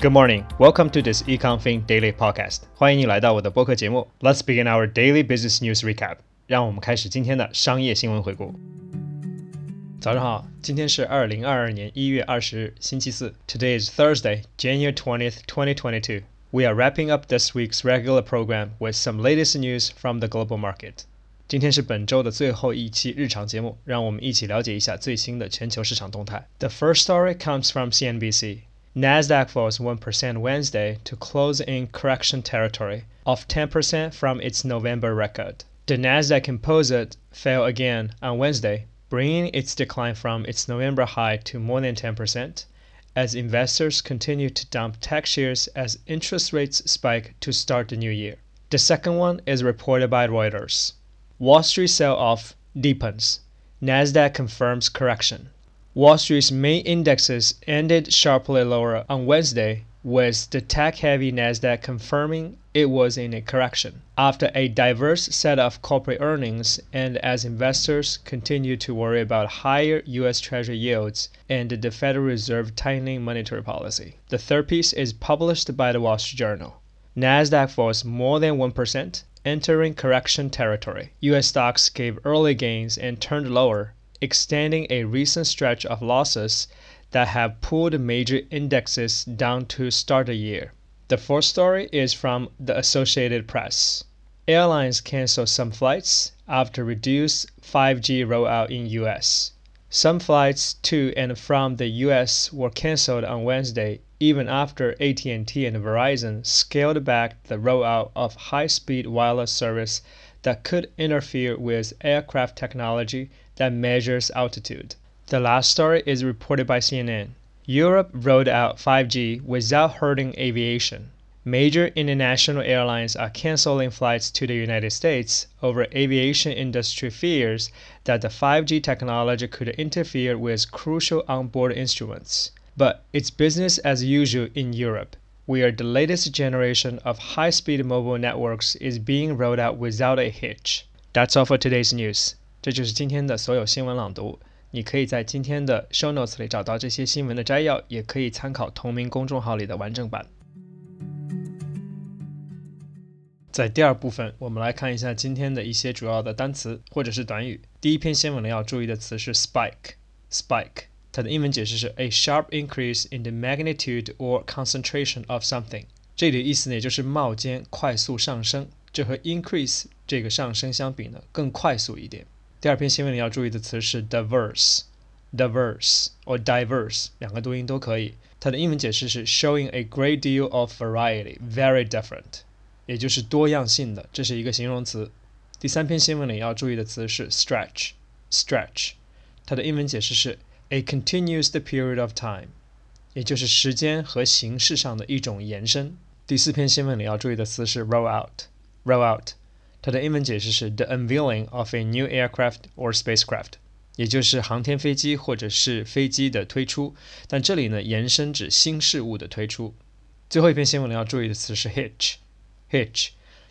Good morning. Welcome to this EconFin Daily Podcast. 欢迎你来到我的播客节目。Let's begin our daily business news recap. 让我们开始今天的商业新闻回顾。早上好，今天是二零二二年一月二十日，星期四。Today is Thursday, January twentieth, twenty twenty two. We are wrapping up this week's regular program with some latest news from the global market. 今天是本周的最后一期日常节目，让我们一起了解一下最新的全球市场动态。The first story comes from CNBC. Nasdaq falls 1% Wednesday to close in correction territory, off 10% from its November record. The Nasdaq Composite fell again on Wednesday, bringing its decline from its November high to more than 10%, as investors continue to dump tech shares as interest rates spike to start the new year. The second one is reported by Reuters. Wall Street sell-off deepens. Nasdaq confirms correction. Wall Street's main indexes ended sharply lower on Wednesday, with the tech-heavy Nasdaq confirming it was in a correction after a diverse set of corporate earnings and as investors continue to worry about higher US Treasury yields and the Federal Reserve tightening monetary policy. The third piece is published by the Wall Street Journal. Nasdaq falls more than 1%, entering correction territory. US stocks gave early gains and turned lower, extending a recent stretch of losses that have pulled major indexes down to start the year. The fourth story is from the Associated Press. Airlines cancel some flights after reduced 5G rollout in US. Some flights to and from the US were canceled on Wednesday even after AT&T and Verizon scaled back the rollout of high-speed wireless service that could interfere with aircraft technology that measures altitude. The last story is reported by CNN. Europe rolled out 5G without hurting aviation. Major international airlines are canceling flights to the United States over aviation industry fears that the 5G technology could interfere with crucial onboard instruments but it's business as usual in Europe, where the latest generation of high speed mobile networks is being rolled out without a hitch. That's all for today's news. 这就是今天的所有新闻朗读。你可以在今天的 show notes 里找到这些新闻的摘要，也可以参考同名公众号里的完整版。在第二部分，我们来看一下今天的一些主要的单词或者是短语。第一篇新闻里要注意的词是 spike，spike。它的英文解释是 a sharp increase in the magnitude or concentration of something。这里的意思呢，也就是冒尖、快速上升。这和 increase 这个上升相比呢，更快速一点。第二篇新闻里要注意的词是 diverse，diverse or diverse，两个读音都可以。它的英文解释是 showing a great deal of variety，very different，也就是多样性的，这是一个形容词。第三篇新闻里要注意的词是 stretch，stretch，它的英文解释是 a continuous period of time，也就是时间和形式上的一种延伸。第四篇新闻里要注意的词是 roll out，roll out，它的英文解释是 the unveiling of a new aircraft or spacecraft，也就是航天飞机或者是飞机的推出。但这里呢，延伸指新事物的推出。最后一篇新闻里要注意的词是 hitch，hitch，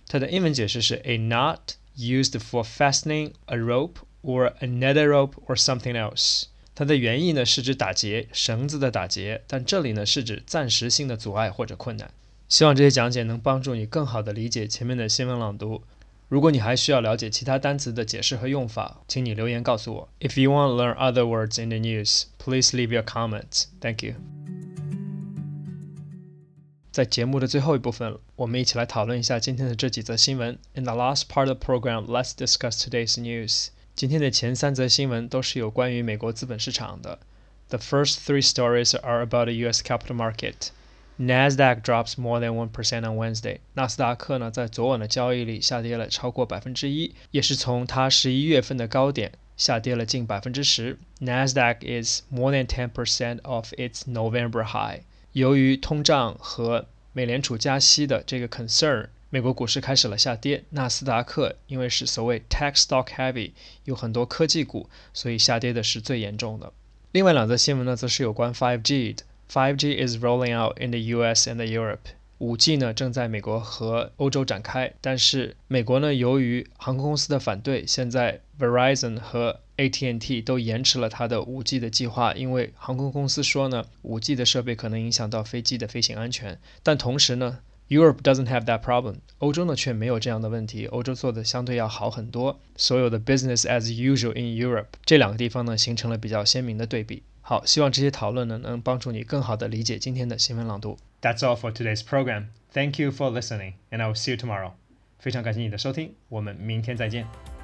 它的英文解释是 a knot used for fastening a rope or another rope or something else。 它的原意呢是指打结，绳子的打结，但这里呢是指暂时性的阻碍或者困难。希望这些讲解能帮助你更好地理解前面的新闻朗读。如果你还需要了解其他单词的解释和用法，请你留言告诉我。If you want to learn other words in the news, please leave your comments. Thank you. 在节目的最后一部分，我们一起来讨论一下今天的这几则新闻。In the last part of the program, let's discuss today's news. 今天的前三则新闻都是有关于美国资本市场的。The first three stories are about the U.S. capital market. Nasdaq drops more than one percent on Wednesday. 纳斯达克呢，在昨晚的交易里下跌了超过百分之一，也是从它十一月份的高点下跌了近百分之十。Nasdaq is more than ten percent of its November high. 由于通胀和美联储加息的这个 concern。美国股市开始了下跌，纳斯达克因为是所谓 tech stock heavy，有很多科技股，所以下跌的是最严重的。另外两则新闻呢，则是有关 5G 的。5G is rolling out in the U.S. and Europe。5G 呢正在美国和欧洲展开，但是美国呢由于航空公司的反对，现在 Verizon 和 AT&T 都延迟了它的 5G 的计划，因为航空公司说呢，5G 的设备可能影响到飞机的飞行安全。但同时呢，Europe doesn't have that problem，欧洲呢却没有这样的问题，欧洲做的相对要好很多。所有的 business as usual in Europe，这两个地方呢形成了比较鲜明的对比。好，希望这些讨论呢能帮助你更好的理解今天的新闻朗读。That's all for today's program. Thank you for listening, and I will see you tomorrow. 非常感谢你的收听，我们明天再见。